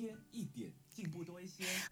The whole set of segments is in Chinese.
天一点。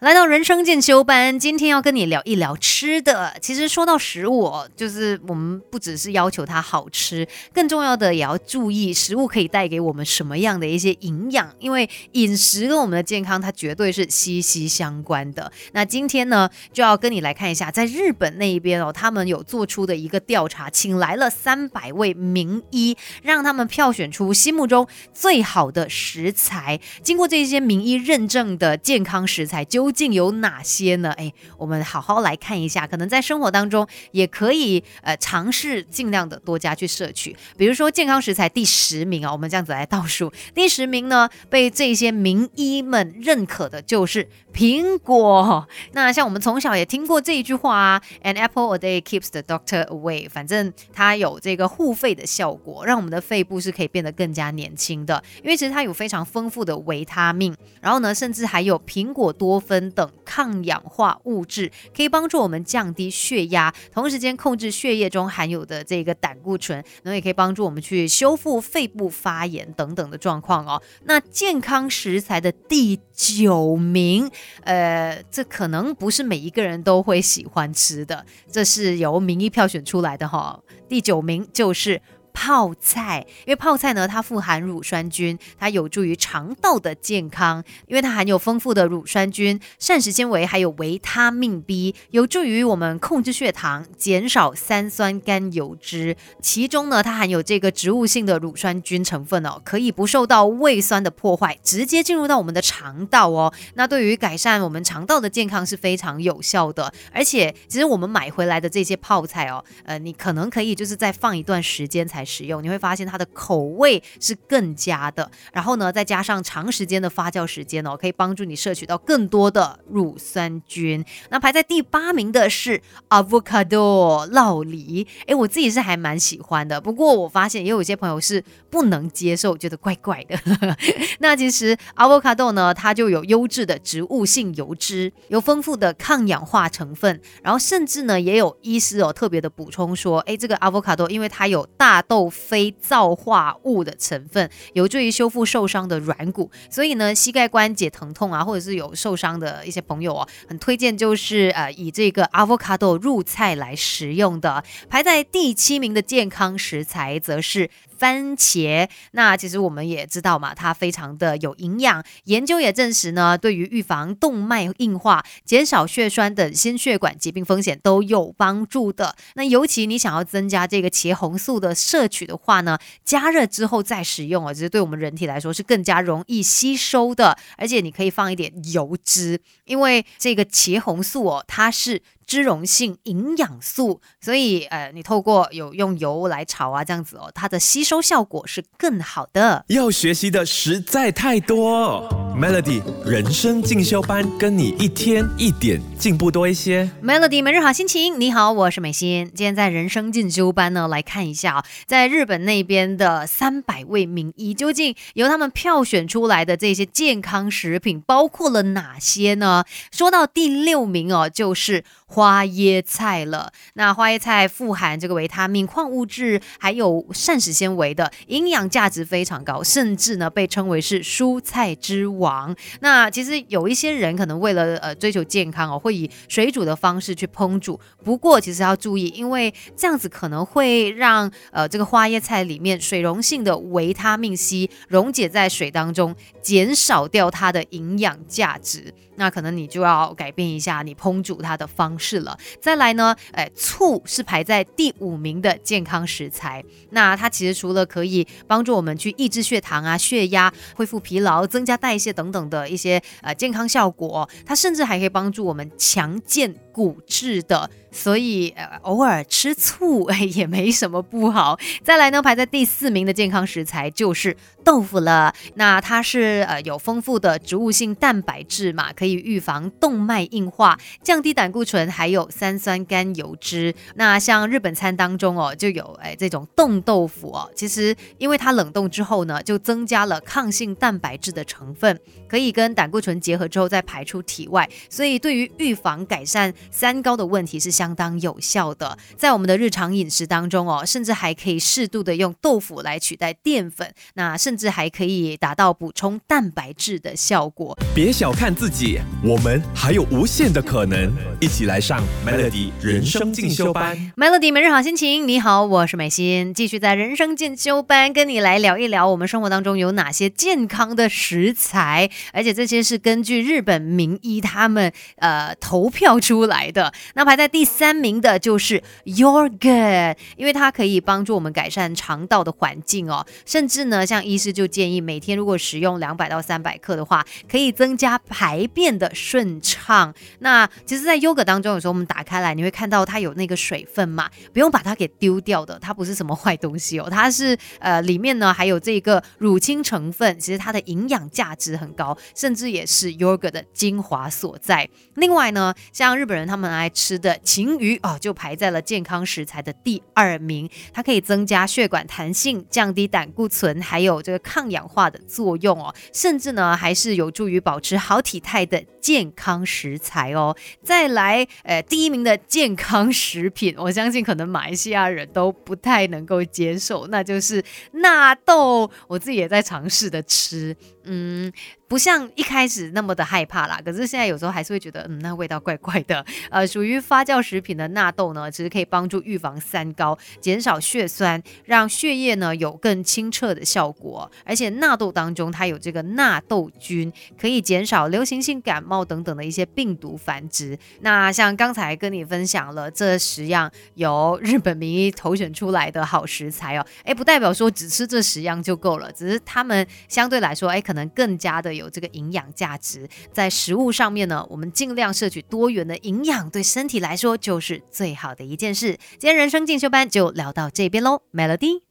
来到人生进修班，今天要跟你聊一聊吃的。其实说到食物，就是我们不只是要求它好吃，更重要的也要注意食物可以带给我们什么样的一些营养。因为饮食跟我们的健康，它绝对是息息相关的。那今天呢，就要跟你来看一下，在日本那一边哦，他们有做出的一个调查，请来了三百位名医，让他们票选出心目中最好的食材。经过这些名医认证的健健康食材，究究竟有哪些呢？哎，我们好好来看一下，可能在生活当中也可以呃尝试尽量的多加去摄取。比如说健康食材第十名啊，我们这样子来倒数，第十名呢被这些名医们认可的就是苹果。那像我们从小也听过这一句话啊，An apple a day keeps the doctor away。反正它有这个护肺的效果，让我们的肺部是可以变得更加年轻的。因为其实它有非常丰富的维他命，然后呢，甚至还有苹果多酚。等抗氧化物质可以帮助我们降低血压，同时间控制血液中含有的这个胆固醇，然后也可以帮助我们去修复肺部发炎等等的状况哦。那健康食材的第九名，呃，这可能不是每一个人都会喜欢吃的，这是由民意票选出来的哈。第九名就是。泡菜，因为泡菜呢，它富含乳酸菌，它有助于肠道的健康，因为它含有丰富的乳酸菌、膳食纤维，还有维他命 B，有助于我们控制血糖，减少三酸甘油脂。其中呢，它含有这个植物性的乳酸菌成分哦，可以不受到胃酸的破坏，直接进入到我们的肠道哦。那对于改善我们肠道的健康是非常有效的。而且，其实我们买回来的这些泡菜哦，呃，你可能可以就是再放一段时间才。使用你会发现它的口味是更加的，然后呢，再加上长时间的发酵时间哦，可以帮助你摄取到更多的乳酸菌。那排在第八名的是 avocado 酪梨，哎，我自己是还蛮喜欢的，不过我发现也有一些朋友是不能接受，觉得怪怪的。那其实 avocado 呢，它就有优质的植物性油脂，有丰富的抗氧化成分，然后甚至呢，也有医师哦特别的补充说，哎，这个 avocado 因为它有大豆。非皂化物的成分有助于修复受伤的软骨，所以呢，膝盖关节疼痛啊，或者是有受伤的一些朋友哦，很推荐就是呃以这个 avocado 入菜来食用的。排在第七名的健康食材则是。番茄，那其实我们也知道嘛，它非常的有营养。研究也证实呢，对于预防动脉硬化、减少血栓等心血管疾病风险都有帮助的。那尤其你想要增加这个茄红素的摄取的话呢，加热之后再使用啊，其实对我们人体来说是更加容易吸收的。而且你可以放一点油脂，因为这个茄红素哦，它是。脂溶性营养素，所以呃，你透过有用油来炒啊，这样子哦，它的吸收效果是更好的。要学习的实在太多，Melody 人生进修班，跟你一天一点进步多一些。Melody 每日好心情，你好，我是美心。今天在人生进修班呢，来看一下啊，在日本那边的三百位名医，究竟由他们票选出来的这些健康食品包括了哪些呢？说到第六名哦，就是。花椰菜了，那花椰菜富含这个维他命、矿物质，还有膳食纤维的，营养价值非常高，甚至呢被称为是蔬菜之王。那其实有一些人可能为了呃追求健康哦，会以水煮的方式去烹煮。不过其实要注意，因为这样子可能会让呃这个花椰菜里面水溶性的维他命 C 溶解在水当中，减少掉它的营养价值。那可能你就要改变一下你烹煮它的方式了。再来呢，哎，醋是排在第五名的健康食材。那它其实除了可以帮助我们去抑制血糖啊、血压、恢复疲劳、增加代谢等等的一些呃健康效果，它甚至还可以帮助我们强健骨质的。所以，偶尔吃醋哎也没什么不好。再来呢，排在第四名的健康食材就是豆腐了。那它是呃有丰富的植物性蛋白质嘛，可以预防动脉硬化、降低胆固醇，还有三酸甘油脂。那像日本餐当中哦，就有哎这种冻豆腐哦，其实因为它冷冻之后呢，就增加了抗性蛋白质的成分，可以跟胆固醇结合之后再排出体外，所以对于预防改善三高的问题是相当有效的。在我们的日常饮食当中哦，甚至还可以适度的用豆腐来取代淀粉，那甚至还可以达到补充蛋白质的效果。别小看自己，我们还有无限的可能。一起来上 Melody 人生进修班。Melody 每日好心情，你好，我是美心，继续在人生进修班跟你来聊一聊我们生活当中有哪些健康的食材，而且这些是根据日本名医他们呃投票出来的。那排在第三名的就是 yogurt，因为它可以帮助我们改善肠道的环境哦，甚至呢，像医师就建议每天如果食用两百到三百克的话，可以增加排便的顺畅。那其实，在 yogurt 当中，有时候我们打开来，你会看到它有那个水分嘛，不用把它给丢掉的，它不是什么坏东西哦，它是呃里面呢还有这个乳清成分，其实它的营养价值很高，甚至也是 yogurt 的精华所在。另外呢，像日本人他们爱吃的晴鱼哦，就排在了健康食材的第二名，它可以增加血管弹性，降低胆固醇，还有这个抗氧化的作用哦，甚至呢还是有助于保持好体态的健康食材哦。再来，呃，第一名的健康食品，我相信可能马来西亚人都不太能够接受，那就是纳豆。我自己也在尝试的吃，嗯，不像一开始那么的害怕啦。可是现在有时候还是会觉得，嗯，那味道怪怪的。呃，属于发酵食品的纳豆呢，其实可以帮助预防三高，减少血栓，让血液呢有更清澈的效果。而且纳豆当中它有这个纳豆菌，可以减少流行性感冒等等的一些病毒繁殖。那像刚才跟你分享了这十样由日本名医投选出来的好食材哦，哎，不代表说只吃这十样就够了，只是他们相对来说，哎，可能更加的有这个营养价值。在食物上面呢，我们尽量摄取多元的营养，对身体来说就是最好的一件事。今天人生进修班就聊到这边喽，Melody。